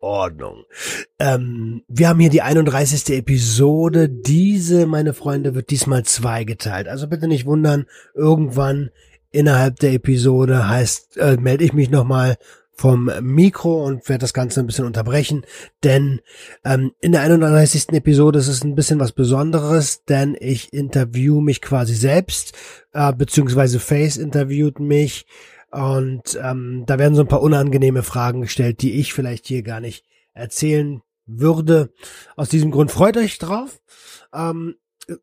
Ordnung. Ähm, wir haben hier die 31. Episode. Diese, meine Freunde, wird diesmal zweigeteilt. Also bitte nicht wundern, irgendwann innerhalb der Episode heißt, äh, melde ich mich nochmal vom Mikro und werde das Ganze ein bisschen unterbrechen, denn ähm, in der 31. Episode ist es ein bisschen was Besonderes, denn ich interview mich quasi selbst, äh, beziehungsweise Face interviewt mich und ähm, da werden so ein paar unangenehme Fragen gestellt, die ich vielleicht hier gar nicht erzählen würde. Aus diesem Grund freut euch drauf. Ähm,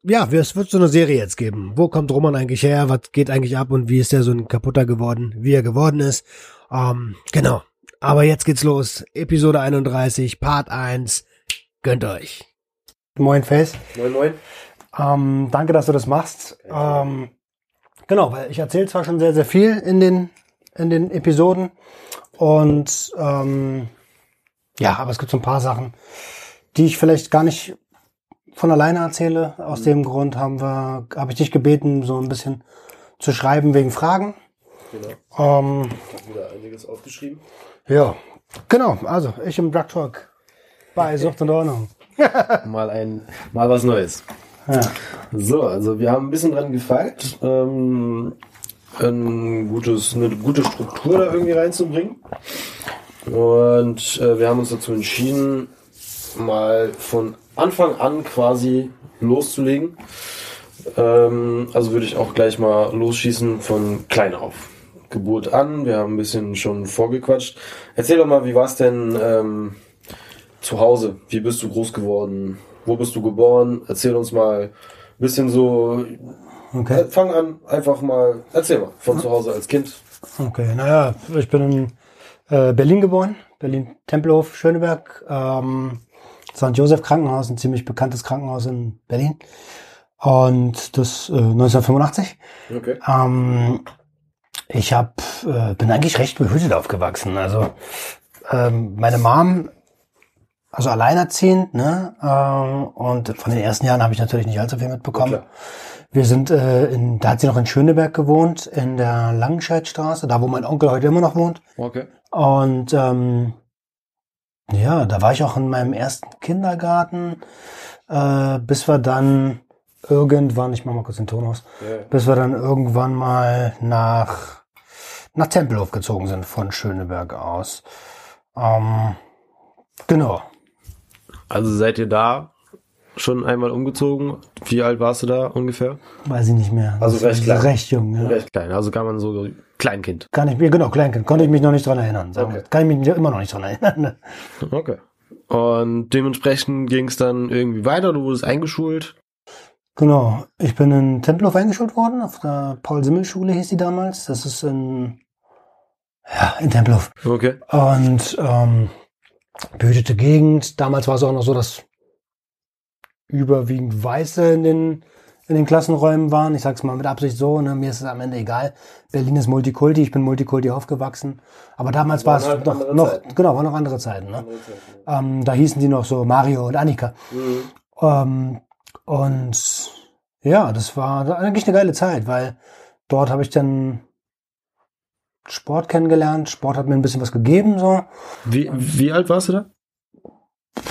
ja, es wird so eine Serie jetzt geben. Wo kommt Roman eigentlich her? Was geht eigentlich ab? Und wie ist er so ein kaputter geworden, wie er geworden ist? Ähm, genau. Aber jetzt geht's los. Episode 31, Part 1. Gönnt euch. Moin, Face. Moin, moin. Ähm, danke, dass du das machst. Ähm, genau, weil ich erzähle zwar schon sehr, sehr viel in den, in den Episoden. Und ähm, ja, aber es gibt so ein paar Sachen, die ich vielleicht gar nicht von alleine erzähle. Aus dem Grund haben wir, habe ich dich gebeten, so ein bisschen zu schreiben wegen Fragen. Genau. Ähm, ich habe wieder einiges aufgeschrieben. Ja, genau. Also ich im Drug Talk bei Sucht und Ordnung. mal ein, mal was Neues. So, also wir haben ein bisschen dran gefeilt, ähm, ein gutes, eine gute Struktur da irgendwie reinzubringen. Und äh, wir haben uns dazu entschieden, mal von Anfang an quasi loszulegen. Ähm, also würde ich auch gleich mal losschießen von klein auf. Geburt an, wir haben ein bisschen schon vorgequatscht. Erzähl doch mal, wie war es denn ähm, zu Hause? Wie bist du groß geworden? Wo bist du geboren? Erzähl uns mal ein bisschen so. Okay. Äh, Fang an, einfach mal. Erzähl mal von zu Hause als Kind. Okay, naja, ich bin in äh, Berlin geboren, Berlin Tempelhof, Schöneberg, ähm, St. Joseph Krankenhaus, ein ziemlich bekanntes Krankenhaus in Berlin. Und das äh, 1985. Okay. Ähm, ich hab, äh, bin eigentlich recht behütet aufgewachsen. Also ähm, meine Mom, also alleinerziehend, ne? Ähm, und von den ersten Jahren habe ich natürlich nicht allzu viel mitbekommen. Ja. Wir sind äh, in, da hat sie noch in Schöneberg gewohnt, in der Langenscheidstraße, da wo mein Onkel heute immer noch wohnt. Okay. Und ähm, ja, da war ich auch in meinem ersten Kindergarten, äh, bis wir dann irgendwann, ich mach mal kurz den Ton aus, Ja. bis wir dann irgendwann mal nach, nach Tempelhof gezogen sind von Schöneberg aus. Ähm, genau. Also seid ihr da schon einmal umgezogen? Wie alt warst du da ungefähr? Weiß ich nicht mehr. Also Das recht klein. Recht jung, ja. Recht klein. Also kann man so Kleinkind. Kann ich mir, genau, Kleinkind, konnte ich mich noch nicht dran erinnern. Okay. Kann ich mich immer noch nicht dran erinnern. ne? Okay. Und dementsprechend ging es dann irgendwie weiter. Du wurdest eingeschult. Genau. Ich bin in Tempelhof eingeschult worden, auf der Paul-Simmel-Schule hieß die damals. Das ist in, ja, in Tempelhof. Okay. Und ähm, behütete Gegend. Damals war es auch noch so, dass überwiegend Weiße in den, in den Klassenräumen waren. Ich sag's mal mit Absicht so, ne? mir ist es am Ende egal. Berlin ist Multikulti, ich bin Multikulti aufgewachsen. Aber damals war es halt noch, andere noch Zeiten. genau, waren noch andere Zeiten. Ne? Ähm, da hießen die noch so Mario und Annika. Mhm. Ähm, und ja, das war eigentlich eine geile Zeit, weil dort habe ich dann Sport kennengelernt. Sport hat mir ein bisschen was gegeben, so. Wie, wie alt warst du da?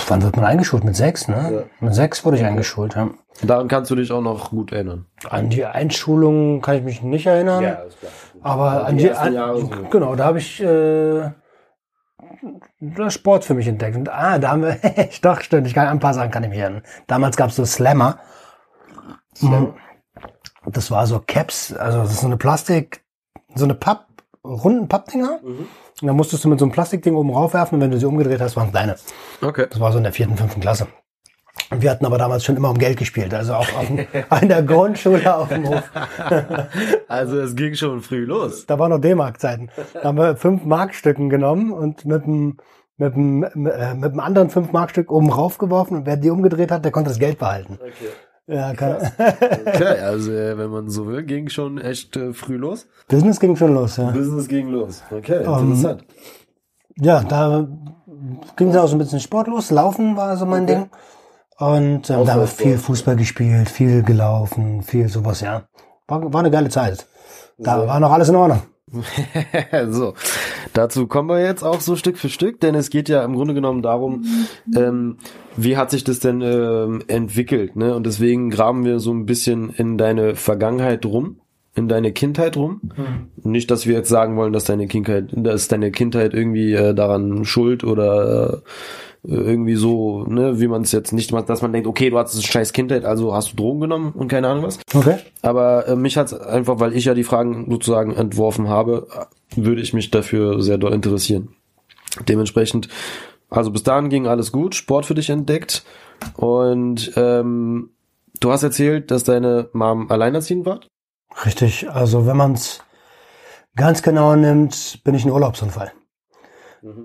Wann wird man eingeschult? Mit sechs, ne? Mit sechs wurde ich eingeschult, ja. Daran kannst du dich auch noch gut erinnern. An die Einschulung kann ich mich nicht erinnern. ist klar. Aber an die an, so. genau, da habe ich äh, Sport für mich entdeckt. Und, ah, da haben wir, doch, stimmt, ich kann ein paar Sachen kann ich mich erinnern. Damals gab es so Slammer. Slam. Das war so Caps, also das ist so eine Plastik, so eine Papp, runden Pappdinger. Mhm. Und dann musstest du mit so einem Plastikding oben raufwerfen und wenn du sie umgedreht hast, waren es deine. Okay. Das war so in der vierten, fünften Klasse. Und wir hatten aber damals schon immer um Geld gespielt, also auch auf dem, an der Grundschule auf dem Hof. Also es ging schon früh los. Da waren noch D-Mark-Zeiten. Da haben wir fünf Markstücken genommen und mit dem, mit einem, äh, mit einem anderen 5-Mark-Stück oben raufgeworfen und wer die umgedreht hat, der konnte das Geld behalten. Okay. Ja, kann, Okay, also äh, wenn man so will, ging schon echt äh, früh los. Business ging schon los, ja. Business ging los. Okay, Ähm, interessant. Ja, da ging es auch so ein bisschen Sport los. Laufen war so mein Okay. Ding. Und ähm, da haben wir viel Fußball gespielt, viel gelaufen, viel sowas, ja. War, war eine geile Zeit. Da So. war noch alles in Ordnung. so, dazu kommen wir jetzt auch so Stück für Stück, denn es geht ja im Grunde genommen darum, ähm, wie hat sich das denn ähm, entwickelt, ne? Und deswegen graben wir so ein bisschen in deine Vergangenheit rum, in deine Kindheit rum. Nicht, dass wir jetzt sagen wollen, dass deine Kindheit, dass deine Kindheit irgendwie äh, daran schuld oder äh, irgendwie so, ne, wie man es jetzt nicht macht, dass man denkt, okay, du hattest eine scheiß Kindheit, also hast du Drogen genommen und keine Ahnung was. Okay. Aber äh, mich hat's einfach, weil ich ja die Fragen sozusagen entworfen habe, würde ich mich dafür sehr doll interessieren. Dementsprechend, also bis dahin ging alles gut, Sport für dich entdeckt und ähm, du hast erzählt, dass deine Mom alleinerziehend war. Richtig. Also wenn man es ganz genau nimmt, bin ich ein Urlaubsunfall.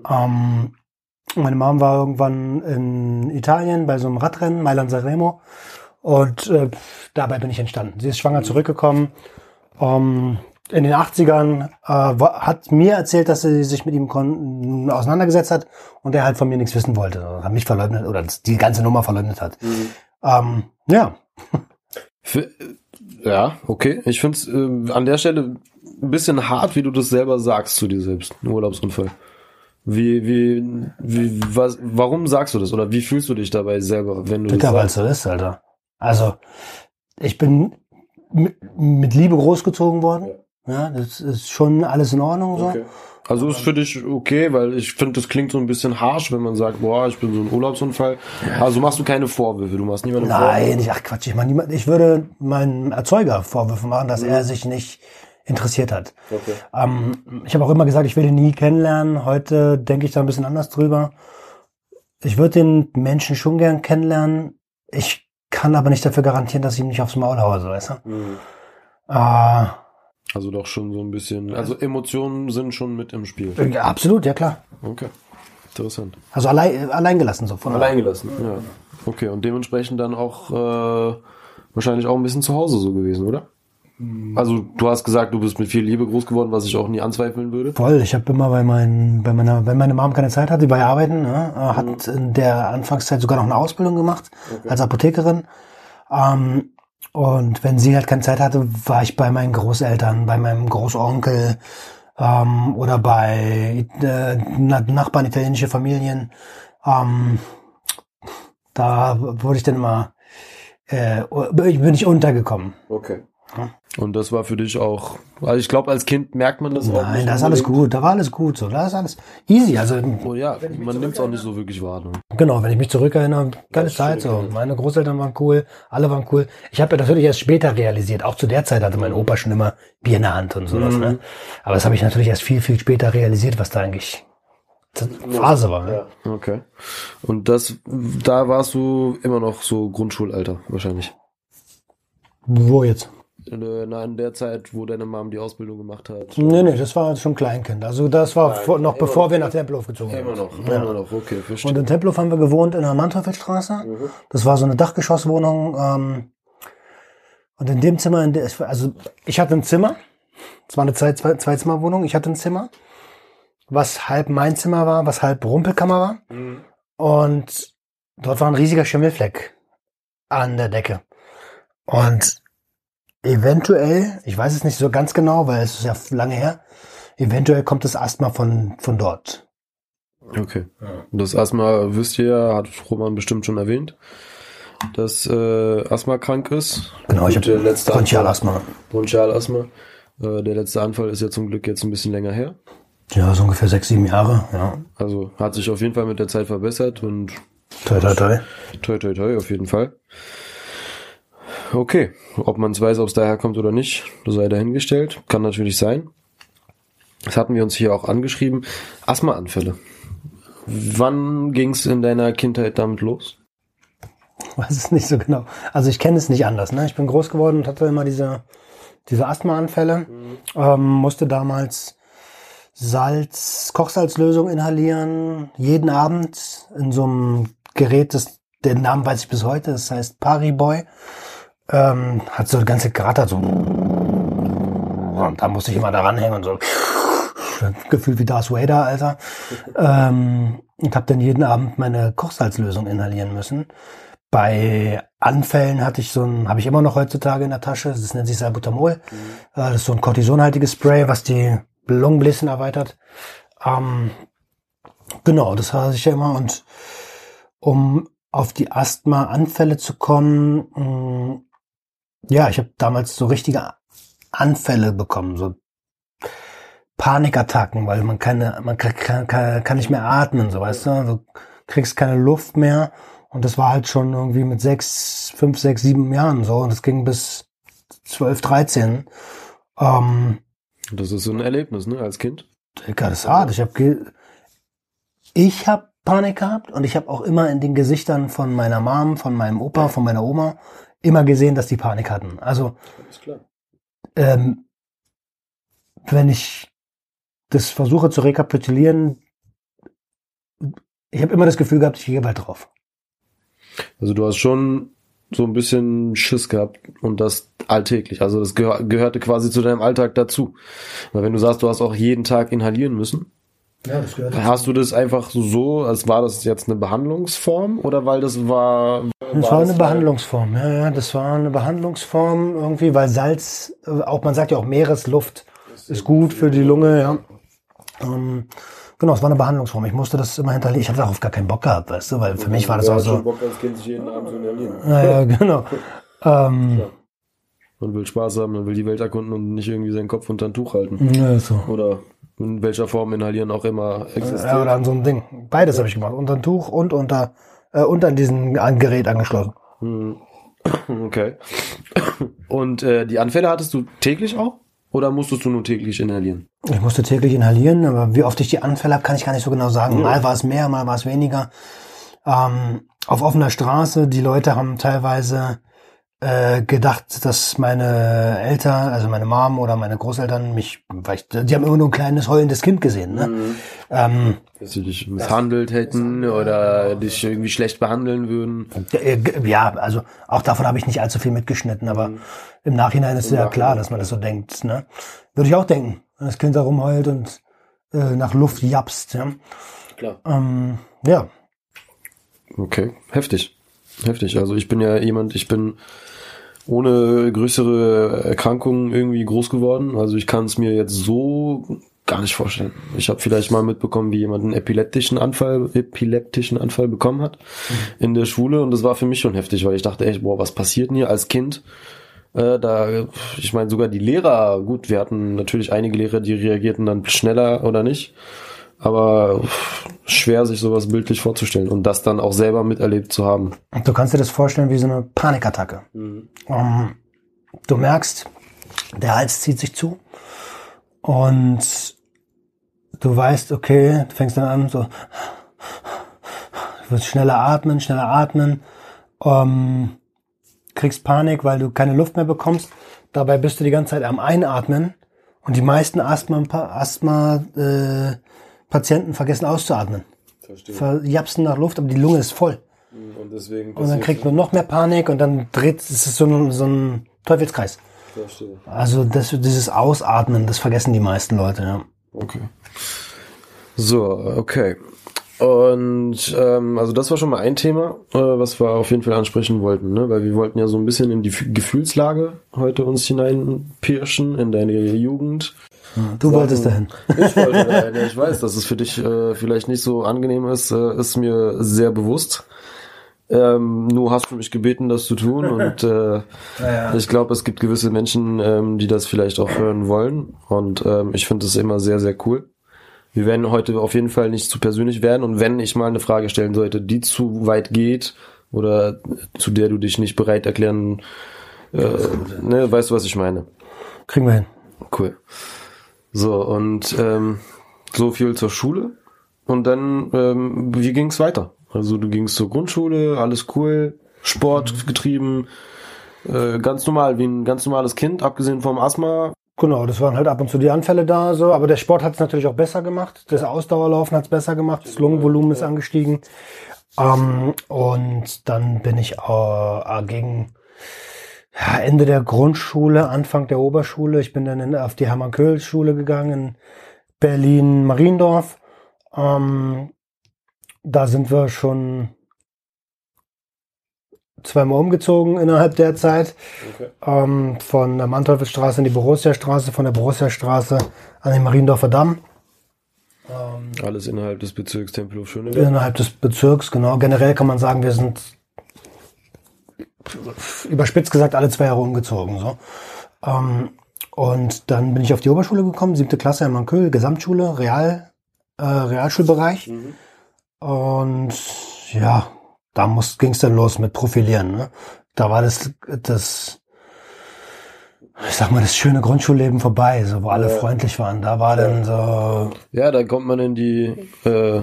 Ähm, meine Mom war irgendwann in Italien bei so einem Radrennen, Mailand Sanremo. Und äh, dabei bin ich entstanden. Sie ist schwanger zurückgekommen. Ähm, in den 80ern äh, hat mir erzählt, dass sie sich mit ihm kon auseinandergesetzt hat und er halt von mir nichts wissen wollte. Hat mich verleugnet oder die ganze Nummer verleugnet hat. Ähm, ja, Für, ja, okay. Ich finde es äh, an der Stelle ein bisschen hart, wie du das selber sagst zu dir selbst, ein Urlaubsunfall. Wie, wie, wie, was, warum sagst du das? Oder wie fühlst du dich dabei selber, wenn du Dicker, weil es so ist, Alter. Also, ich bin mit, mit Liebe großgezogen worden. Ja, das ist schon alles in Ordnung so. Okay. Also ist für dich okay, weil ich finde, das klingt so ein bisschen harsh, wenn man sagt, boah, ich bin so ein Urlaubsunfall. Also machst du keine Vorwürfe, du machst niemandem Nein, ich, ach Quatsch, ich meine, niemand- ich würde meinem Erzeuger Vorwürfe machen, dass er sich nicht interessiert hat. Okay. Ähm, ich habe auch immer gesagt, ich will ihn nie kennenlernen. Heute denke ich da ein bisschen anders drüber. Ich würde den Menschen schon gern kennenlernen. Ich kann aber nicht dafür garantieren, dass ich ihm nicht aufs Maul haue, so weißt du. Mhm. Äh, Also doch schon so ein bisschen, also Emotionen sind schon mit im Spiel. ja, absolut, ja klar. Okay. Interessant. Also allein, allein gelassen so von Alleingelassen. Ja. Okay, und dementsprechend dann auch äh, wahrscheinlich auch ein bisschen zu Hause so gewesen, oder? Also du hast gesagt, du bist mit viel Liebe groß geworden, was ich auch nie anzweifeln würde. Voll. Ich habe immer bei, meinen, bei meiner, wenn meine Mom keine Zeit hatte, die war ja arbeiten, ne, äh, hat in der Anfangszeit sogar noch eine Ausbildung gemacht als Apothekerin. Ähm, und wenn sie halt keine Zeit hatte, war ich bei meinen Großeltern, bei meinem Großonkel ähm, oder bei äh, Na- Nachbarn, italienische Familien. Ähm, da wurde ich dann immer, äh, bin ich untergekommen. Okay. Und das war für dich auch, also ich glaube, als Kind merkt man das auch Nein, da ist alles gut, da war alles gut, so, da ist alles easy. Also Oh ja, man nimmt es auch nicht so wirklich wahr. Ne? Genau, wenn ich mich zurückerinnere, geile Zeit so. ja. Meine Großeltern waren cool, alle waren cool. Ich habe ja natürlich erst später realisiert. Auch zu der Zeit hatte mein Opa schon immer Bier in der Hand und sowas. Mhm. Ne? Aber das habe ich natürlich erst viel, viel später realisiert, was da eigentlich Phase war. Ne? Okay. Und das, da warst du immer noch so Grundschulalter wahrscheinlich. Wo jetzt? Äh, Na, in der Zeit, wo deine Mom die Ausbildung gemacht hat. Nee, nee, das war schon Kleinkind. Also das war vor, noch immer bevor noch. wir nach Tempelhof gezogen Immer sind. noch, immer noch, okay, verstehe. Und in Tempelhof haben wir gewohnt in der Mantorfeldstraße. Das war so eine Dachgeschosswohnung. Ähm, und in dem Zimmer, in der, also ich hatte ein Zimmer. Es war eine Zwei- Zwei- Zweizimmerwohnung. Ich hatte ein Zimmer, was halb mein Zimmer war, was halb Rumpelkammer war. Und dort war ein riesiger Schimmelfleck an der Decke. Und eventuell, ich weiß es nicht so ganz genau, weil es ist ja lange her, eventuell kommt das Asthma von, von dort. Okay. Das Asthma, wisst ihr ja, hat Roman bestimmt schon erwähnt, dass äh, Asthma krank ist. Genau, ich habe letzte Bronchialasthma. Bronchialasthma. Äh, der letzte Anfall ist ja zum Glück jetzt ein bisschen länger her. Ja, so ungefähr sechs, sieben Jahre, ja. Also hat sich auf jeden Fall mit der Zeit verbessert und Toi, toi, toi. toi toi toi auf jeden Fall. Okay, ob man es weiß, ob es daher kommt oder nicht, das sei dahingestellt. Kann natürlich sein. Das hatten wir uns hier auch angeschrieben. Asthmaanfälle. Wann ging es in deiner Kindheit damit los? Weiß es nicht so genau. Also ich kenne es nicht anders. Ne? Ich bin groß geworden und hatte immer diese, diese Asthmaanfälle. Ähm, musste damals Salz, Kochsalzlösung inhalieren, jeden Abend in so einem Gerät, das, den Namen weiß ich bis heute, das heißt Pariboy. Ähm, hat so eine ganze Gratter so. Und da musste ich immer daran hängen und so. Gefühlt wie Darth Vader, Alter. Ähm, und habe dann jeden Abend meine Kochsalzlösung inhalieren müssen. Bei Anfällen hatte ich so ein, habe ich immer noch heutzutage in der Tasche, das nennt sich Salbutamol. Mhm. Das ist so ein kortisonhaltiges Spray, was die Lungenbläschen erweitert. Ähm, genau, das hatte ich ja immer. Und um auf die Asthma-Anfälle zu kommen, mm, ja, ich habe damals so richtige Anfälle bekommen, so Panikattacken, weil man keine, man kann, kann, kann nicht mehr atmen, so weißt du, du kriegst keine Luft mehr und das war halt schon irgendwie mit sechs, fünf, sechs, sieben Jahren so und es ging bis zwölf, dreizehn. Ähm, das ist so ein Erlebnis, ne, als Kind? Digga, das ist hart. Ich habe ich hab Panik gehabt und ich habe auch immer in den Gesichtern von meiner Mom, von meinem Opa, von meiner Oma immer gesehen, dass die Panik hatten. Also ähm, wenn ich das versuche zu rekapitulieren, ich habe immer das Gefühl gehabt, ich gehe bald drauf. Also du hast schon so ein bisschen Schiss gehabt und das alltäglich. Also das gehör gehörte quasi zu deinem Alltag dazu. Weil wenn du sagst, du hast auch jeden Tag inhalieren müssen, ja, das gehört hast du das einfach so, als war das jetzt eine Behandlungsform oder weil das war? Das war, war eine Behandlungsform, ja, ja, das war eine Behandlungsform irgendwie, weil Salz, äh, auch man sagt ja auch Meeresluft ist gut für die Lunge, ja. Ähm, Genau, es war eine Behandlungsform. Ich musste das immer hinterlegen. Ich hatte darauf gar keinen Bock gehabt, weißt du, weil für mich war das auch so. Bock als Kind sich jeden Abend zu Naja, genau. ähm, man will Spaß haben, man will die Welt erkunden und nicht irgendwie seinen Kopf unter ein Tuch halten. Ja, so. Oder in welcher Form inhalieren auch immer existiert. Ja, oder an so einem Ding. Beides habe ich gemacht. Unter ein Tuch und unter, äh, unter an diesem Gerät angeschlossen. Hm. Okay. Und äh, die Anfälle hattest du täglich auch? Oder musstest du nur täglich inhalieren? Ich musste täglich inhalieren, aber wie oft ich die Anfälle habe, kann ich gar nicht so genau sagen. Ja. Mal war es mehr, mal war es weniger. Ähm, auf offener Straße, die Leute haben teilweise äh, gedacht, dass meine Eltern, also meine Mom oder meine Großeltern mich, weil ich, die haben immer nur ein kleines heulendes Kind gesehen. Ne? Mhm. Ähm, dass sie dich misshandelt hätten oder dich irgendwie schlecht behandeln würden. Äh, ja, also auch davon habe ich nicht allzu viel mitgeschnitten, aber mhm. im Nachhinein ist Im ja Nachhinein. klar, dass man das so denkt. Ne? Würde ich auch denken, wenn das Kind da rumheult und äh, nach Luft japst. Ja? Klar. Ähm, ja. Okay, heftig. Heftig. Also ich bin ja jemand, ich bin ohne größere Erkrankungen irgendwie groß geworden. Also ich kann es mir jetzt so gar nicht vorstellen. Ich habe vielleicht mal mitbekommen, wie jemand einen epileptischen Anfall, epileptischen Anfall bekommen hat mhm. in der Schule und das war für mich schon heftig, weil ich dachte echt, boah, was passiert denn hier als Kind? Äh, da, ich meine sogar die Lehrer, gut, wir hatten natürlich einige Lehrer, die reagierten dann schneller oder nicht. Aber schwer, sich sowas bildlich vorzustellen und das dann auch selber miterlebt zu haben. Du kannst dir das vorstellen wie so eine Panikattacke. Mhm. Um, ähm, du merkst, der Hals zieht sich zu und du weißt, okay, du fängst dann an, so, du wirst schneller atmen, schneller atmen, um, ähm, kriegst Panik, weil du keine Luft mehr bekommst. Dabei bist du die ganze Zeit am Einatmen und die meisten Asthma, Asthma äh, Patienten vergessen auszuatmen. Verstehe. Verjapsen nach Luft, aber die Lunge ist voll. Und, deswegen und dann kriegt man noch mehr Panik und dann dreht es so ein, so ein Teufelskreis. Verstehe. Also das, dieses Ausatmen, das vergessen die meisten Leute, ja. Okay. So, okay. Und ähm, also das war schon mal ein Thema, äh, was wir auf jeden Fall ansprechen wollten, ne? weil wir wollten ja so ein bisschen in die Gefühlslage heute uns hineinpirschen, in deine Jugend, Du wolltest dahin. Ich wollte dahin. Ich weiß, dass es für dich äh, vielleicht nicht so angenehm ist, äh, ist mir sehr bewusst. Ähm, nur hast du mich gebeten, das zu tun und äh, ja, ja. ich glaube, es gibt gewisse Menschen, ähm, die das vielleicht auch hören wollen und ähm, ich finde es immer sehr, sehr cool. Wir werden heute auf jeden Fall nicht zu persönlich werden und wenn ich mal eine Frage stellen sollte, die zu weit geht oder zu der du dich nicht bereit erklären, äh, ne, weißt du, was ich meine? Kriegen wir hin. Cool. So, und ähm, so viel zur Schule. Und dann, ähm, wie ging's weiter? Also du gingst zur Grundschule, alles cool, Sport mhm. getrieben, äh, ganz normal, wie ein ganz normales Kind, abgesehen vom Asthma. Genau, das waren halt ab und zu die Anfälle da, so. Aber der Sport hat es natürlich auch besser gemacht. Das Ausdauerlaufen hat es besser gemacht. Das Lungenvolumen ist angestiegen. Ähm, und dann bin ich äh, gegen ja, Ende der Grundschule, Anfang der Oberschule. Ich bin dann in, auf die Hermann-Köhl-Schule gegangen in Berlin-Mariendorf. Ähm, da sind wir schon zweimal umgezogen innerhalb der Zeit. Okay. Ähm, von der Manteuffelstraße in die Borussia-Straße, von der Borussia-Straße an den Mariendorfer Damm. Ähm, Alles innerhalb des Bezirks Tempelhof Schöneberg. innerhalb des Bezirks, genau. Generell kann man sagen, wir sind überspitzt gesagt alle zwei Jahre umgezogen. So. Ähm, und dann bin ich auf die Oberschule gekommen, siebte Klasse in Manköl, Gesamtschule, Real, äh, Realschulbereich. Mhm. Und ja, da ging es dann los mit Profilieren. Ne? Da war das, das, ich sag mal, das schöne Grundschulleben vorbei, so wo alle Ja. freundlich waren. Da war dann so, Ja, da kommt man in die äh,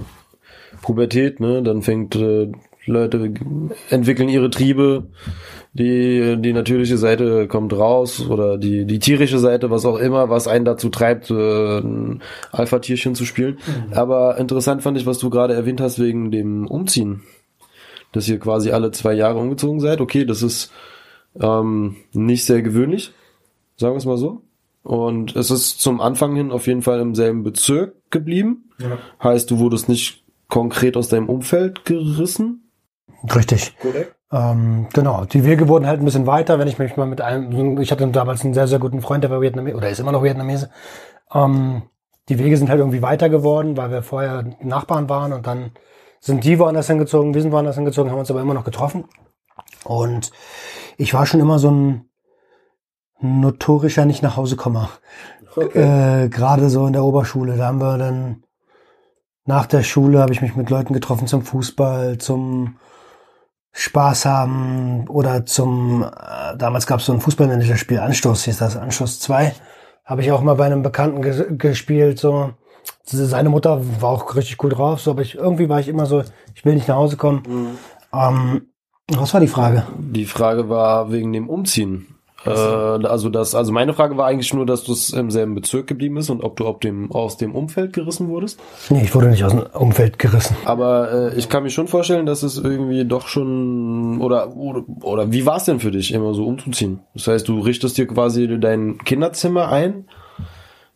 Pubertät, ne? Dann fängt äh, Leute entwickeln ihre Triebe, die die natürliche Seite kommt raus oder die die tierische Seite, was auch immer, was einen dazu treibt, äh, ein Alpha-Tierchen zu spielen. Aber interessant fand ich, was du gerade erwähnt hast wegen dem Umziehen, dass ihr quasi alle zwei Jahre umgezogen seid. Okay, das ist ähm, nicht sehr gewöhnlich, sagen wir es mal so. Und es ist zum Anfang hin auf jeden Fall im selben Bezirk geblieben. Heißt, du wurdest nicht konkret aus deinem Umfeld gerissen. Richtig. Ähm, genau, die Wege wurden halt ein bisschen weiter, wenn ich mich mal mit einem, ich hatte damals einen sehr, sehr guten Freund, der war Vietnamese, oder ist immer noch Vietnamese. Ähm, die Wege sind halt irgendwie weiter geworden, weil wir vorher Nachbarn waren und dann sind die woanders hingezogen, wir sind woanders hingezogen, haben uns aber immer noch getroffen. Und ich war schon immer so ein notorischer nicht nach Hause kommer. Äh, Gerade so in der Oberschule, da haben wir dann nach der Schule habe ich mich mit Leuten getroffen zum Fußball, zum Spaß haben oder zum, äh, damals gab es so ein Fußballmanagerspiel, Anstoß hieß das, Anstoß 2, habe ich auch mal bei einem Bekannten ges gespielt, so. Seine Mutter war auch richtig cool drauf, so, aber ich, irgendwie war ich immer so, ich will nicht nach Hause kommen. Ähm, was war die Frage? Die Frage war wegen dem Umziehen. Äh, also das, also meine Frage war eigentlich nur, dass du es im selben Bezirk geblieben bist und ob du ob dem, aus dem Umfeld gerissen wurdest. Nee, ich wurde nicht aus dem Umfeld gerissen. Aber äh, ich kann mir schon vorstellen, dass es irgendwie doch schon oder oder, oder wie war es denn für dich, immer so umzuziehen? Das heißt, du richtest dir quasi dein Kinderzimmer ein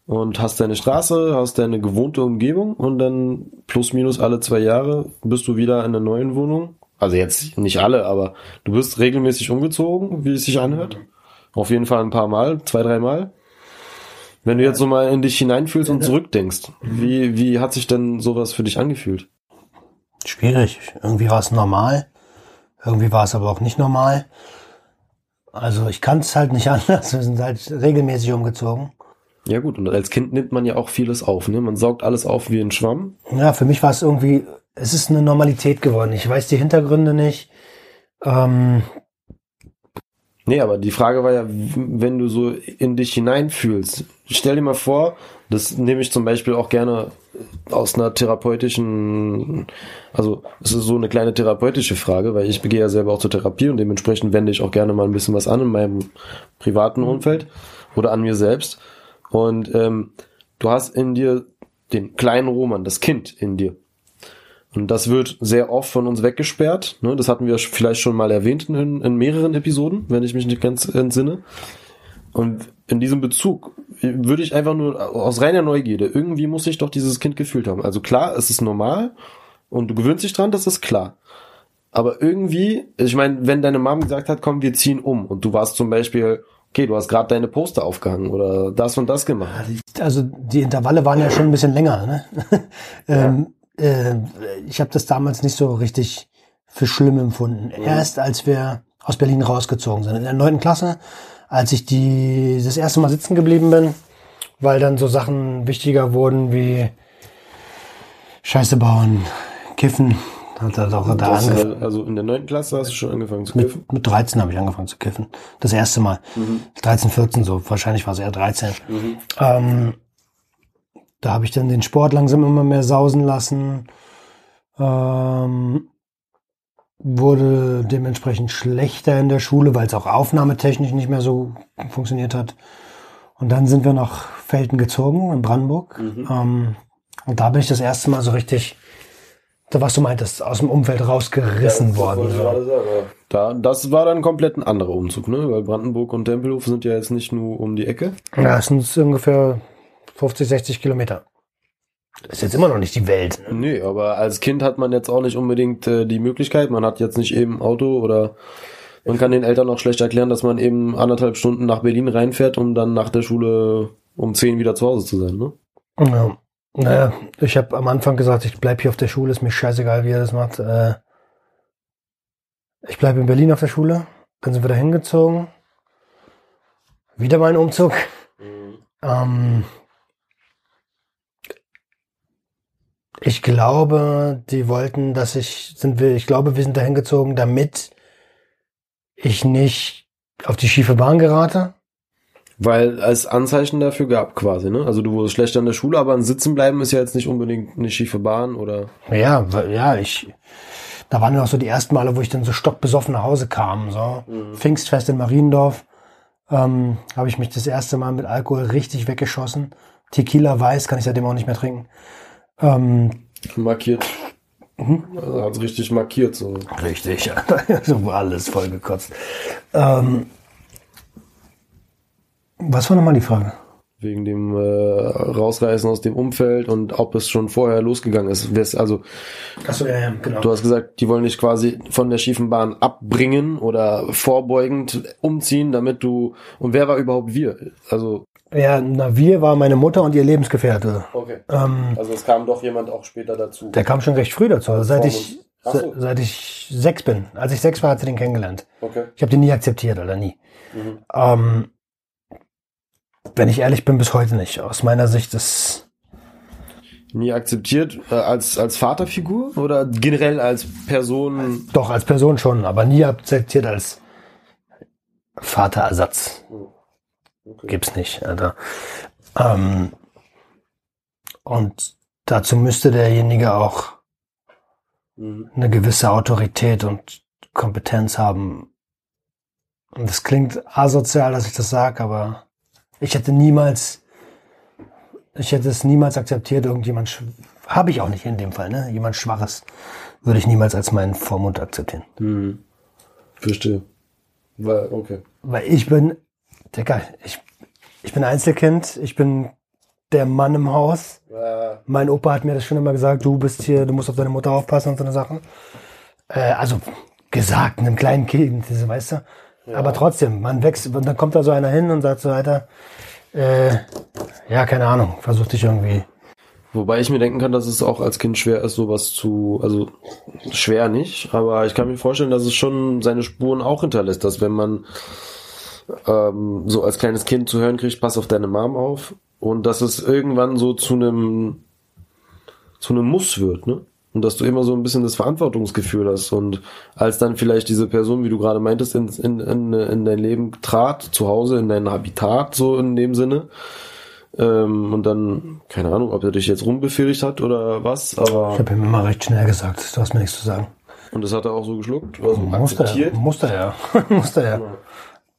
und hast deine Straße, hast deine gewohnte Umgebung und dann plus minus alle zwei Jahre bist du wieder in einer neuen Wohnung. Also jetzt nicht alle, aber du bist regelmäßig umgezogen, wie es sich anhört. Auf jeden Fall ein paar Mal, zwei, drei Mal. Wenn du jetzt so mal in dich hineinfühlst und zurückdenkst, wie, wie hat sich denn sowas für dich angefühlt? Schwierig. Irgendwie war es normal. Irgendwie war es aber auch nicht normal. Also ich kann es halt nicht anders. Wir sind halt regelmäßig umgezogen. Ja gut, und als Kind nimmt man ja auch vieles auf, ne? Man saugt alles auf wie ein Schwamm. Ja, für mich war es irgendwie, es ist eine Normalität geworden. Ich weiß die Hintergründe nicht. Ähm, Nee, aber die Frage war ja, wenn du so in dich hineinfühlst, stell dir mal vor, das nehme ich zum Beispiel auch gerne aus einer therapeutischen, also es ist so eine kleine therapeutische Frage, weil ich gehe ja selber auch zur Therapie und dementsprechend wende ich auch gerne mal ein bisschen was an in meinem privaten Umfeld oder an mir selbst. Und ähm, du hast in dir den kleinen Roman, das Kind in dir. Und das wird sehr oft von uns weggesperrt. Ne? Das hatten wir vielleicht schon mal erwähnt in, in mehreren Episoden, wenn ich mich nicht ganz entsinne. Und in diesem Bezug würde ich einfach nur aus reiner Neugierde, irgendwie muss sich doch dieses Kind gefühlt haben. Also klar, es ist normal und du gewöhnst dich dran, das ist klar. Aber irgendwie, ich meine, wenn deine Mom gesagt hat, komm, wir ziehen um und du warst zum Beispiel, okay, du hast gerade deine Poster aufgehangen oder das und das gemacht. also die Intervalle waren ja schon ein bisschen länger. Ne? ähm, äh, ich habe das damals nicht so richtig für schlimm empfunden. Erst als wir aus Berlin rausgezogen sind. In der neunten Klasse, als ich die das erste Mal sitzen geblieben bin, weil dann so Sachen wichtiger wurden wie Scheiße bauen, Kiffen. Hat er doch da angefangen. also in der neunten Klasse hast du schon angefangen zu kiffen. Mit, mit 13 habe ich angefangen zu kiffen. Das erste Mal. 13, 14 so. Wahrscheinlich war es eher 13. Ähm, da habe ich dann den Sport langsam immer mehr sausen lassen. Ähm, wurde dementsprechend schlechter in der Schule, weil es auch aufnahmetechnisch nicht mehr so funktioniert hat. Und dann sind wir nach Felden gezogen in Brandenburg. Ähm, und da bin ich das erste Mal so richtig, da was du meintest, aus dem Umfeld rausgerissen worden. So. Da, das war dann komplett ein anderer Umzug, ne? Weil Brandenburg und Tempelhof sind ja jetzt nicht nur um die Ecke. Ja, es sind ungefähr 50, 60 Kilometer. Ist jetzt immer noch nicht die Welt. Ne? Nee, aber als Kind hat man jetzt auch nicht unbedingt äh, die Möglichkeit. Man hat jetzt nicht eben Auto oder man kann den Eltern auch schlecht erklären, dass man eben anderthalb Stunden nach Berlin reinfährt, um dann nach der Schule um zehn wieder zu Hause zu sein, ne? Ja. Naja, ich habe am Anfang gesagt, ich bleib hier auf der Schule, ist mir scheißegal, wie er das macht. Äh, ich bleibe in Berlin auf der Schule, dann sind wir da hingezogen. Wieder mal ein Umzug. Ähm, ich glaube, die wollten, dass ich, sind wir, ich glaube, wir sind da hingezogen, damit ich nicht auf die schiefe Bahn gerate. Weil es Anzeichen dafür gab quasi, ne? Also du wurdest schlecht an der Schule, aber ein Sitzen bleiben ist ja jetzt nicht unbedingt eine schiefe Bahn oder. Ja, ja, ich, da waren ja auch so die ersten Male, wo ich dann so stockbesoffen nach Hause kam, so. Pfingstfest in Mariendorf, ähm, habe ich mich das erste Mal mit Alkohol richtig weggeschossen. Tequila weiß kann ich seitdem auch nicht mehr trinken. Ähm, Markiert. Also hat's richtig markiert, so. richtig, so alles vollgekotzt. Ähm, was war nochmal die Frage? Wegen dem äh, Rausreißen aus dem Umfeld und ob es schon vorher losgegangen ist. Also Achso, ja, ja, genau. du hast gesagt, die wollen dich quasi von der schiefen Bahn abbringen oder vorbeugend umziehen, damit du. Und wer war überhaupt wir? Also. Ja, na, wir war meine Mutter und ihr Lebensgefährte. Okay. Ähm, Also es kam doch jemand auch später dazu. der kam schon recht früh dazu, also seit ich, so. se- seit ich sechs bin. Als ich sechs war, hat sie den kennengelernt. Okay. Ich habe den nie akzeptiert, oder nie. Mhm. Ähm, wenn ich ehrlich bin, bis heute nicht. Aus meiner Sicht ist Nie akzeptiert äh, als als Vaterfigur oder generell als Person. doch als Person schon, aber nie akzeptiert als Vaterersatz. Okay. Gibt's nicht, Alter. Ähm, und dazu müsste derjenige auch Mhm. eine gewisse Autorität und Kompetenz haben. Und das klingt asozial, dass ich das sage, aber ich hätte niemals, ich hätte es niemals akzeptiert, irgendjemand, habe ich auch nicht in dem Fall, ne? Jemand Schwaches würde ich niemals als meinen Vormund akzeptieren. Mhm. Verstehe. Weil, okay. Weil ich bin, Digga, ich, ich bin Einzelkind, ich bin der Mann im Haus. Äh, Mein Opa hat mir das schon immer gesagt, du bist hier, du musst auf deine Mutter aufpassen und so eine Sachen. Äh, also gesagt, einem kleinen Kind, weißt du. Aber trotzdem, man wächst, und dann kommt da so einer hin und sagt so, Alter, äh, ja, keine Ahnung, versuch dich irgendwie. Wobei ich mir denken kann, dass es auch als Kind schwer ist, sowas zu, also schwer nicht, aber ich kann mir vorstellen, dass es schon seine Spuren auch hinterlässt, dass wenn man ähm, so als kleines Kind zu hören kriegt, pass auf deine Mom auf und dass es irgendwann so zu einem zu einem Muss wird, ne? Und dass du immer so ein bisschen das Verantwortungsgefühl hast und als dann vielleicht diese Person, wie du gerade meintest, in, in, in, in dein Leben trat, zu Hause, in dein Habitat, so in dem Sinne, ähm, und dann, keine Ahnung, ob er dich jetzt rumbefehligt hat oder was, aber. Ich habe ihm immer recht schnell gesagt, du hast mir nichts zu sagen. Und das hat er auch so geschluckt, also Musste er, akzeptiert. musste er, musste er.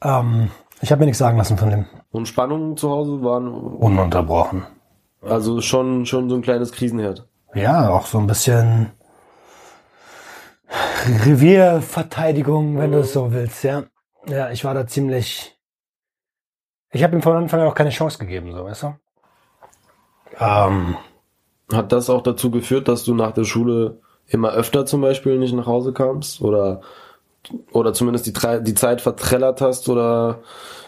Ähm, ich habe mir nichts sagen lassen von dem. Und Spannungen zu Hause waren Ununterbrochen. also schon, schon so ein kleines Krisenherd. Ja, auch so ein bisschen Revierverteidigung, wenn du es so willst, ja. Ja, ich war da ziemlich. Ich habe ihm von Anfang an auch keine Chance gegeben, so, weißt du? Ähm, Hat das auch dazu geführt, dass du nach der Schule immer öfter zum Beispiel nicht nach Hause kamst? Oder, oder zumindest die, die Zeit verträllert hast oder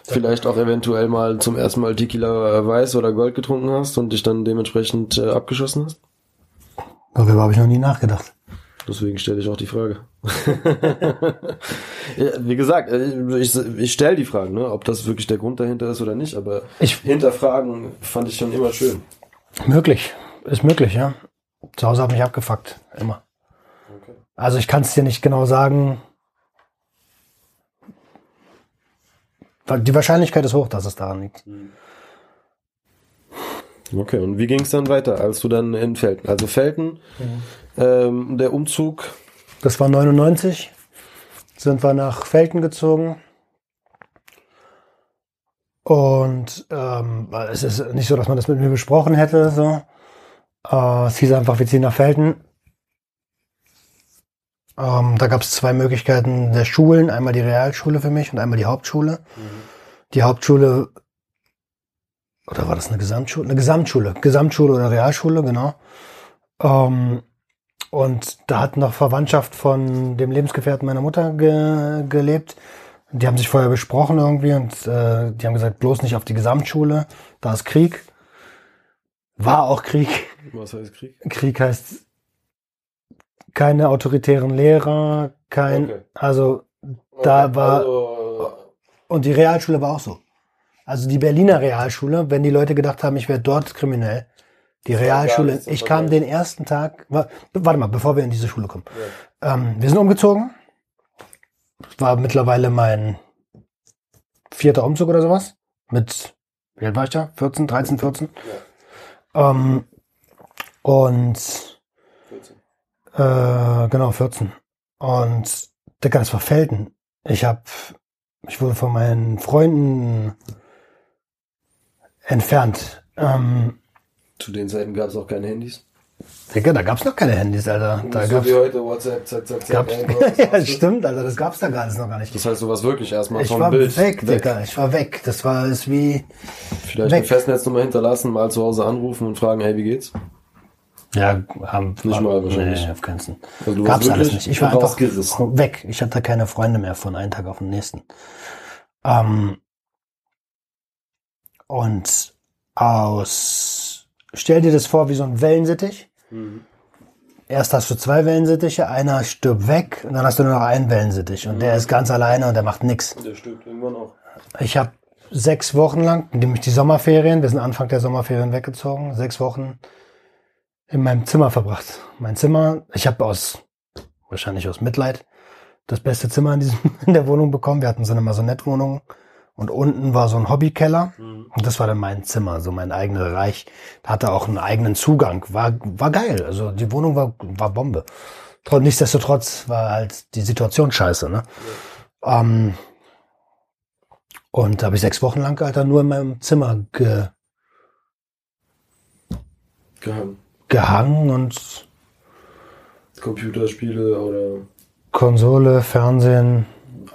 vielleicht auch eventuell mal zum ersten Mal Tequila Weiß oder Gold getrunken hast und dich dann dementsprechend äh, abgeschossen hast? darüber habe ich noch nie nachgedacht. Deswegen stelle ich auch die Frage. ja, wie gesagt, äh, ich, ich stelle die Fragen, ne, ob das wirklich der Grund dahinter ist oder nicht, aber Ich- hinterfragen fand ich schon immer schön. Möglich, ist möglich, ja. Zu Hause hat mich abgefuckt, immer. Also ich kann es dir nicht genau sagen. Die Wahrscheinlichkeit ist hoch, dass es daran liegt. Okay, und wie ging es dann weiter, als du dann in Felten, also Felten, ähm, der Umzug, Das war 99. Sind wir nach Felten gezogen. Und ähm, es ist nicht so, dass man das mit mir besprochen hätte. So. Äh, es hieß einfach, wir ziehen nach Felden. Ähm, da gab es zwei Möglichkeiten der Schulen. Einmal die Realschule für mich und einmal die Hauptschule. Die Hauptschule, oder war das eine Gesamtschule? Eine Gesamtschule. Gesamtschule oder Realschule, genau. Ähm, und da hat noch Verwandtschaft von dem Lebensgefährten meiner Mutter ge gelebt. Die haben sich vorher besprochen irgendwie und äh, die haben gesagt, bloß nicht auf die Gesamtschule, da ist Krieg. War auch Krieg. Was heißt Krieg? Krieg heißt keine autoritären Lehrer, kein, Okay. also da war, Also, und die Realschule war auch so. Also die Berliner Realschule, wenn die Leute gedacht haben, ich werde dort kriminell, die Realschule, ich kam den ersten Tag, wa- warte mal, bevor wir in diese Schule kommen. Ähm, wir sind umgezogen. Das war mittlerweile mein vierter Umzug oder sowas. Mit, wie alt war ich da? 14, 13, 14? Ähm, und 14. äh, genau, 14. Und Digga, das war Felden. Ich hab, ich wurde von meinen Freunden entfernt. Ähm, Zu den Zeiten gab es auch keine Handys. Digga, da gab's noch keine Handys, Alter. Da so gab's, wie heute WhatsApp, zack, zack, zack. ja, stimmt, Alter, das gab's da gar alles noch gar nicht. Das heißt, du warst wirklich erstmal Ich vom war Bild weg, Digga, ich war weg. Das war es wie, Vielleicht weg. eine Festnetznummer hinterlassen, mal zu Hause anrufen und fragen, hey, wie geht's? Ja, haben, Nicht mal wahrscheinlich. Nee, auf keinen Fall. Also Gab's alles nicht. Ich war einfach weg. Ich hatte keine Freunde mehr von einem Tag auf den nächsten. Ähm, und aus, stell dir das vor wie so ein Wellensittich. Mhm. Erst hast du zwei Wellensittiche, einer stirbt weg und dann hast du nur noch einen Wellensittich und Mhm. der ist ganz alleine und der macht nix. Der stirbt irgendwann auch. Ich habe sechs Wochen lang, nämlich die Sommerferien, wir sind Anfang der Sommerferien weggezogen, sechs Wochen in meinem Zimmer verbracht. Mein Zimmer, ich habe aus, wahrscheinlich aus Mitleid, das beste Zimmer in, diesem, in der Wohnung bekommen. Wir hatten so eine Maisonette-Wohnung und unten war so ein Hobbykeller und das war dann mein Zimmer, so mein eigenes Reich. Da hatte auch einen eigenen Zugang, war, war geil. Also die Wohnung war, war Bombe. Trotz- Nichtsdestotrotz war halt die Situation scheiße, ne? Ähm, und da habe ich sechs Wochen lang, Alter, nur in meinem Zimmer ge Gehangen. Gehangen und Computerspiele oder Konsole, Fernsehen,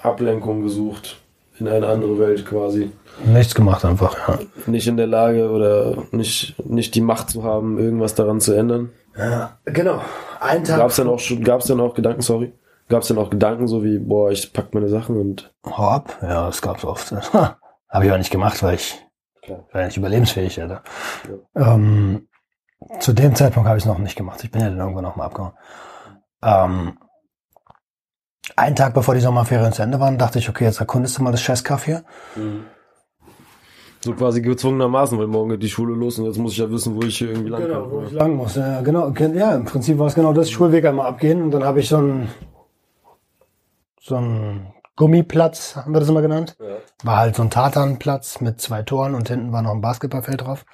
Ablenkung gesucht. In eine andere Welt quasi. nichts gemacht einfach, ja. Nicht in der Lage oder nicht, nicht die Macht zu haben, irgendwas daran zu ändern. Ja, genau. Ein Tag. Gab es dann auch schon, gab es dann auch Gedanken, sorry? Gab es dann auch Gedanken so wie, boah, ich pack meine Sachen und Hau ab. Ja, das gab's oft. Habe ich aber nicht gemacht, weil ich Klar. war nicht überlebensfähig, Alter. Ähm, zu dem Zeitpunkt habe ich es noch nicht gemacht. Ich bin ja dann irgendwann noch mal abgehauen. Ähm, einen Tag bevor die Sommerferien zu Ende waren, dachte ich, okay, jetzt erkundest du mal das Scheißkaff hier. so quasi gezwungenermaßen, weil morgen geht die Schule los und jetzt muss ich ja wissen, wo ich hier irgendwie lang Genau, kann. wo ich lang muss. Ja, genau. Ja, im Prinzip war es genau das Schulweg einmal abgehen und dann habe ich so einen so einen Gummiplatz, haben wir das immer genannt. Ja. War halt so ein Tatanplatz mit zwei Toren und hinten war noch ein Basketballfeld drauf.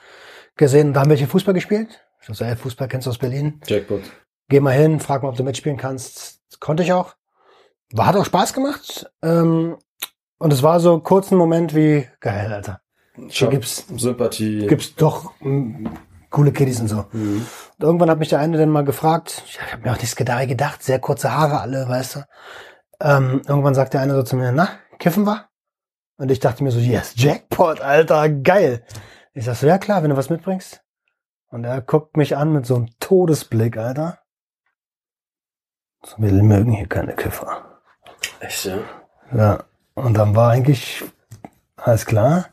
Gesehen, da haben wir hier Fußball gespielt. Ich so, ey, Fußball kennst du aus Berlin? Jackpot. Geh mal hin, frag mal, ob du mitspielen kannst. Konnte ich auch. War, hat auch Spaß gemacht. Ähm, und es war so einen kurzen Moment wie, geil, Alter. Hier gibt's, Sympathie. gibt's doch mm, coole Kiddies und so. Mhm. Und irgendwann hat mich der eine dann mal gefragt, ich habe mir auch nichts dabei gedacht, sehr kurze Haare alle, weißt du. Ähm, irgendwann sagt der eine so zu mir, na, kiffen wir? Und ich dachte mir so, yes, Jackpot, Alter, geil. Ich sag so, ja klar, wenn du was mitbringst. Und er guckt mich an mit so einem Todesblick, Alter. So, wir mögen hier keine Kiffer. Echt, ja? Ja, und dann war eigentlich alles klar.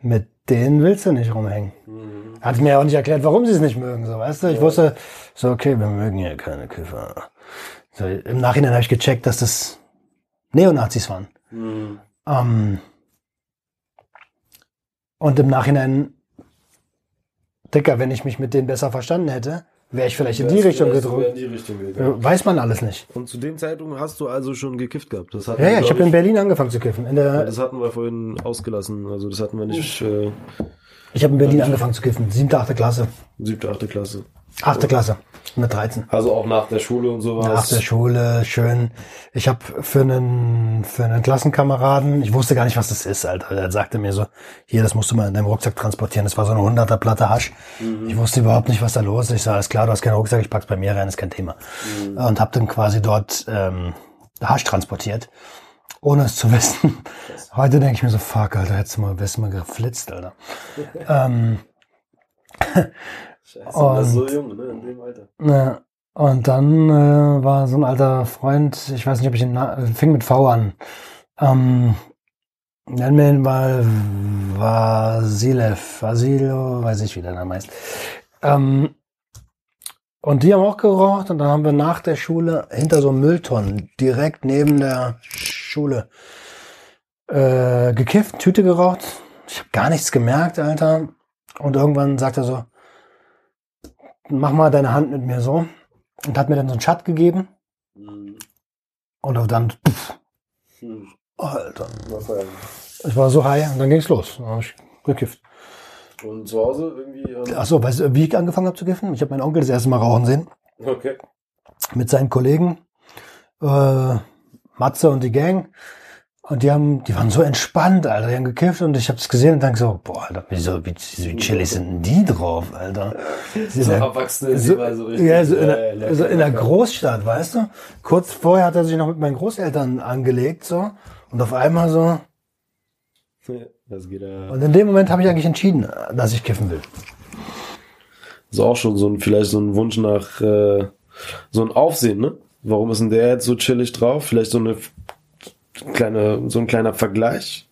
Mit denen willst du nicht rumhängen. Mhm. Hat mir auch nicht erklärt, warum sie es nicht mögen, so, weißt du? Ich wusste, so, okay, wir mögen hier keine Kiffer. So, Im Nachhinein habe ich gecheckt, dass das Neonazis waren. Mhm. Ähm, und im Nachhinein, Dicker, wenn ich mich mit denen besser verstanden hätte, wäre ich vielleicht in die Richtung gedrückt. In die Richtung gegangen. Äh, Weiß man alles nicht. Und zu dem Zeitpunkt hast du also schon gekifft gehabt. Das hatten Ja, wir, ja, ich habe in Berlin angefangen zu kiffen. In der, Das hatten wir vorhin ausgelassen. Also das hatten wir nicht äh, ich habe in Berlin angefangen zu kiffen, siebte, achte Klasse. siebte, achte Klasse. Achte Klasse mit 13. Also auch nach der Schule und sowas. Nach der Schule, schön. Ich habe für einen für einen Klassenkameraden, ich wusste gar nicht, was das ist, Alter. Er sagte mir so, hier, das musst du mal in deinem Rucksack transportieren. Das war so eine 100er Platte Hasch. Ich wusste überhaupt nicht, was da los ist. Ich sage, alles klar, du hast keinen Rucksack, ich pack's bei mir rein, ist kein Thema. Und habe dann quasi dort ähm, Hasch transportiert, ohne es zu wissen. Heute denke ich mir so, fuck, Alter, hättest du mal, wärst du mal geflitzt, Alter. ähm, Scheiße, das ist so Und- jung, ne? In dem Alter. Ja, und dann äh, war so ein alter Freund, ich weiß nicht, ob ich ihn fing mit V an. Ähm, nennen wir ihn mal Vasilev, Vasilo, weiß ich, wie der Name heißt. Ähm, und die haben auch geraucht und dann haben wir nach der Schule hinter so einem Mülltonnen direkt neben der Schule äh, gekifft, Tüte geraucht. Ich habe gar nichts gemerkt, Alter. Und irgendwann sagt er so, mach mal deine Hand mit mir so. Und hat mir dann so einen Schat gegeben. Mhm. Und dann, pff, Hm. Alter. Ich war so high und dann ging's los. Dann hab ich gekifft. Und zu Hause irgendwie. Ähm, Achso, weißt du, wie ich angefangen habe zu kiffen? Ich habe meinen Onkel das erste Mal rauchen sehen. okay. Mit seinen Kollegen. Äh, Matze und die Gang. Und die haben, die waren so entspannt, Alter. Die haben gekifft und ich habe es gesehen und dachte so, boah, Alter, wieso, wie, wie chillig sind denn die drauf, Alter? Die So Erwachsene, so, so richtig. ja, so in, äh, der, so in der. Großstadt, weißt du? Kurz vorher hat er sich noch mit meinen Großeltern angelegt, so. Und auf einmal so. Das geht ja. Und in dem Moment habe ich eigentlich entschieden, dass ich kiffen will. Ist auch schon so ein, vielleicht so ein Wunsch nach äh, so ein Aufsehen, ne? Warum ist denn der jetzt so chillig drauf? Vielleicht so eine kleine, so ein kleiner Vergleich.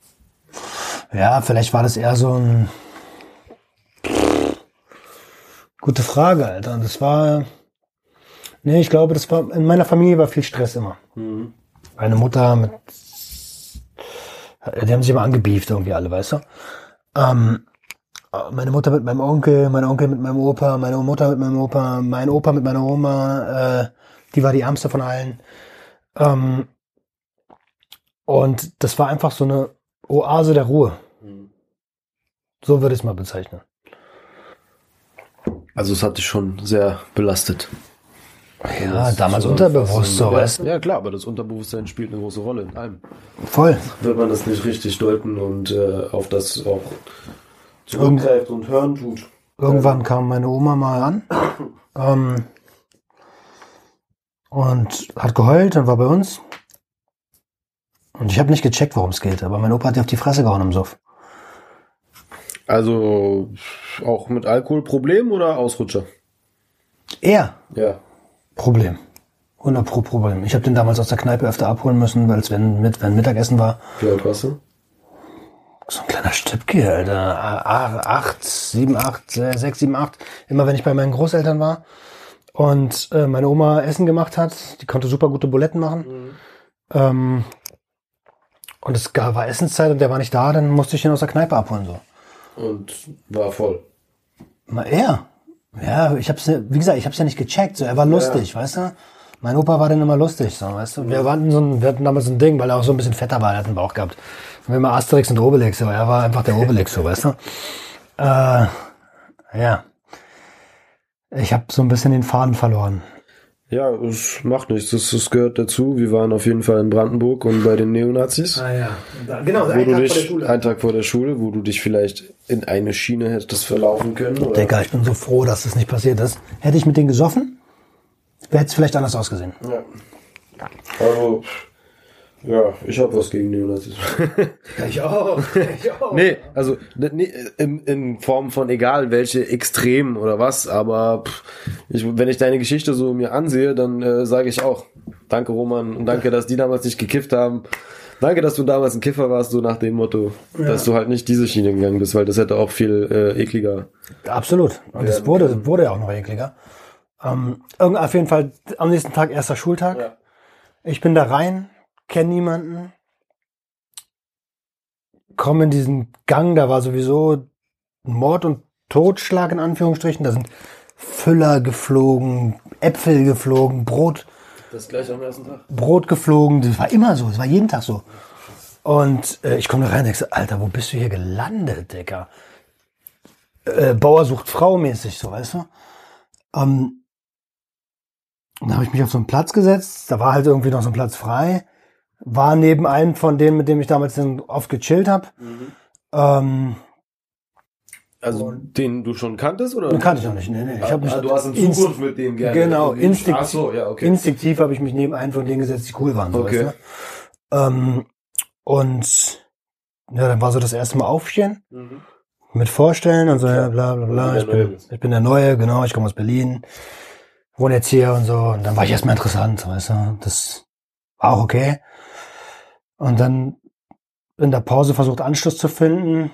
Ja, vielleicht war das eher so ein. Gute Frage, Alter. Das war. Nee, ich glaube, das war. In meiner Familie war viel Stress immer. Meine Mutter mit. Die haben sich immer angebieft, irgendwie alle, weißt du? Ähm, meine Mutter mit meinem Onkel, mein Onkel mit meinem Opa, meine Mutter mit meinem Opa, mein Opa mit meiner Oma, äh, die war die ärmste von allen. Ähm, und das war einfach so eine Oase der Ruhe. So würde ich es mal bezeichnen. Also es hat dich schon sehr belastet. Ja, Das damals unterbewusst so, ja, weißt du? Ja klar, aber das Unterbewusstsein spielt eine große Rolle in allem. Voll. Wenn man das nicht richtig deuten und äh, auf das auch zurückgreift und hören tut. Irgendwann kam meine Oma mal an ähm, und hat geheult und war bei uns. Und ich habe nicht gecheckt, worum es geht, aber mein Opa hat ihr auf die Fresse gehauen im Suff. Also auch mit Alkoholproblem oder Ausrutscher? Er, Ja. Problem. 100 pro Problem. Ich habe den damals aus der Kneipe öfter abholen müssen, weil es wenn, mit, wenn Mittagessen war. Wie alt warst du? So ein kleiner Stübke, Alter. Acht, sieben, acht, sechs, sieben, acht. Immer wenn ich bei meinen Großeltern war und äh, meine Oma Essen gemacht hat, die konnte super gute Buletten machen. Ähm, und es gab, war Essenszeit und der war nicht da, dann musste ich ihn aus der Kneipe abholen. so. Und war voll. Mal er. Ja, ich hab's, wie gesagt, ich hab's ja nicht gecheckt. So, er war lustig, weißt du? Mein Opa war dann immer lustig, so, weißt du? Wir hatten so ein, wir hatten damals so ein Ding, weil er auch so ein bisschen fetter war, er hat einen Bauch gehabt. Und wir immer Asterix und Obelix, so, er war einfach der Obelix, so, weißt du? Äh, ja. Ich habe so ein bisschen den Faden verloren. Ja, es macht nichts. Das, das gehört dazu. Wir waren auf jeden Fall in Brandenburg und bei den Neonazis. Ah ja, genau, wo du dich, einen Tag vor der Schule, wo du dich vielleicht in eine Schiene hättest verlaufen können. Oder? Digga, ich bin so froh, dass das nicht passiert ist. Hätte ich mit denen gesoffen, hätte es vielleicht anders ausgesehen. Ja. Also, ja, ich habe was gegen Neonazis. Ich auch. Ich auch. nee, also ne- nee, in, in Form von egal welche Extremen oder was, aber pff, ich, wenn ich deine Geschichte so mir ansehe, dann äh, sage ich auch, danke Roman und danke, dass die damals nicht gekifft haben. Danke, dass du damals ein Kiffer warst, so nach dem Motto, dass du halt nicht diese Schiene gegangen bist, weil das hätte auch viel äh, ekliger. Absolut. Und es wurde, wurde ja auch noch ekliger. Ähm, auf jeden Fall am nächsten Tag erster Schultag. Ja. Ich bin da rein, kenne niemanden, komme in diesen Gang, da war sowieso Mord und Totschlag in Anführungsstrichen. Da sind Füller geflogen, Äpfel geflogen, Brot, Das gleich am ersten Tag. Brot geflogen. Das war immer so, das war jeden Tag so. Und äh, ich komme da rein und denke so, Alter, wo bist du hier gelandet, Digga? Äh, Bauer sucht Frau mäßig, so, weißt du? Ähm, dann habe ich mich auf so einen Platz gesetzt, da war halt irgendwie noch so ein Platz frei, war neben einem von denen, mit dem ich damals dann oft gechillt habe. Mhm. Ähm, Also den du schon kanntest oder? den kannte ich noch nicht, nee, nee. Ich hab mich ah, du hast in Zukunft mit dem gerne. Genau, instinkt- Ach so, ja, okay. Instinktiv habe ich mich neben einen von denen gesetzt, die cool waren. So, Okay. weißt du? ähm, und ja, dann war so das erste Mal aufstehen, Mhm. mit vorstellen und so, ja, bla bla bla. Ich bin, ich bin der Neue, genau, ich komme aus Berlin, wohne jetzt hier und so. Und dann war ich erstmal interessant, weißt du. Das war auch okay. Und dann in der Pause versucht, Anschluss zu finden.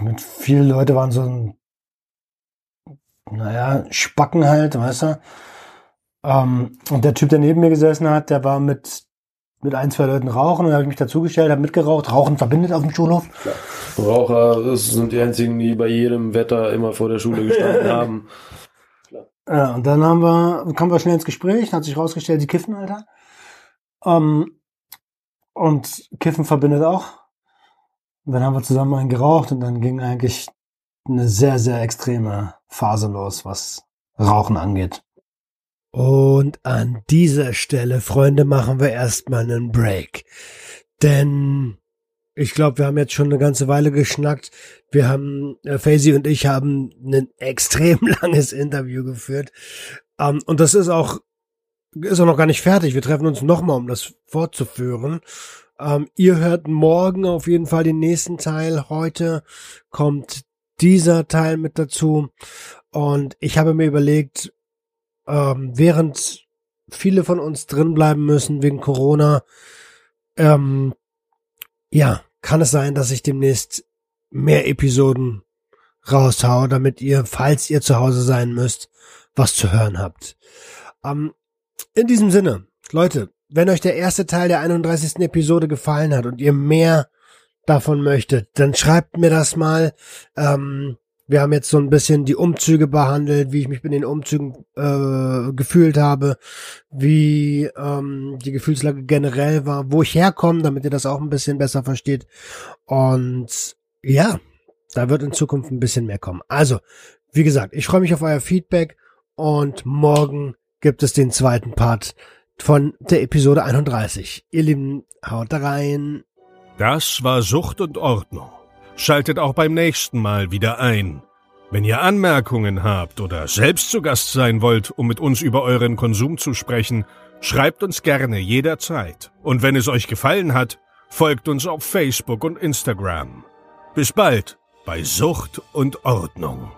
Mit viele Leute waren so ein, naja, Spacken halt, weißt du. Ähm, und der Typ, der neben mir gesessen hat, der war mit, mit ein, zwei Leuten rauchen und da habe ich mich dazugestellt, habe mitgeraucht. Rauchen verbindet auf dem Schulhof. Raucher das sind die einzigen, die bei jedem Wetter immer vor der Schule gestanden haben. Ja, und dann haben wir, kamen wir schnell ins Gespräch, hat sich rausgestellt, die kiffen, Alter. Ähm, und Kiffen verbindet auch. Und dann haben wir zusammen einen geraucht und dann ging eigentlich eine sehr, sehr extreme Phase los, was Rauchen angeht. Und an dieser Stelle, Freunde, machen wir erstmal einen Break. Denn ich glaube, wir haben jetzt schon eine ganze Weile geschnackt. Wir haben, äh, Faisy und ich haben ein extrem langes Interview geführt. Ähm, und das ist auch, ist auch noch gar nicht fertig. Wir treffen uns nochmal, um das fortzuführen. Ähm, ihr hört morgen auf jeden Fall den nächsten Teil. Heute kommt dieser Teil mit dazu. Und ich habe mir überlegt, ähm, während viele von uns drin bleiben müssen wegen Corona, ähm, ja, kann es sein, dass ich demnächst mehr Episoden raushaue, damit ihr, falls ihr zu Hause sein müsst, was zu hören habt. Ähm, in diesem Sinne, Leute, wenn euch der erste Teil der 31. Episode gefallen hat und ihr mehr davon möchtet, dann schreibt mir das mal. Ähm, wir haben jetzt so ein bisschen die Umzüge behandelt, wie ich mich in den Umzügen äh, gefühlt habe, wie ähm, die Gefühlslage generell war, wo ich herkomme, damit ihr das auch ein bisschen besser versteht. Und ja, da wird in Zukunft ein bisschen mehr kommen. Also, wie gesagt, ich freue mich auf euer Feedback und morgen gibt es den zweiten Part von der Episode 31. Ihr Lieben, haut rein. Das war Sucht und Ordnung. Schaltet auch beim nächsten Mal wieder ein. Wenn ihr Anmerkungen habt oder selbst zu Gast sein wollt, um mit uns über euren Konsum zu sprechen, schreibt uns gerne jederzeit. Und wenn es euch gefallen hat, folgt uns auf Facebook und Instagram. Bis bald bei Sucht und Ordnung.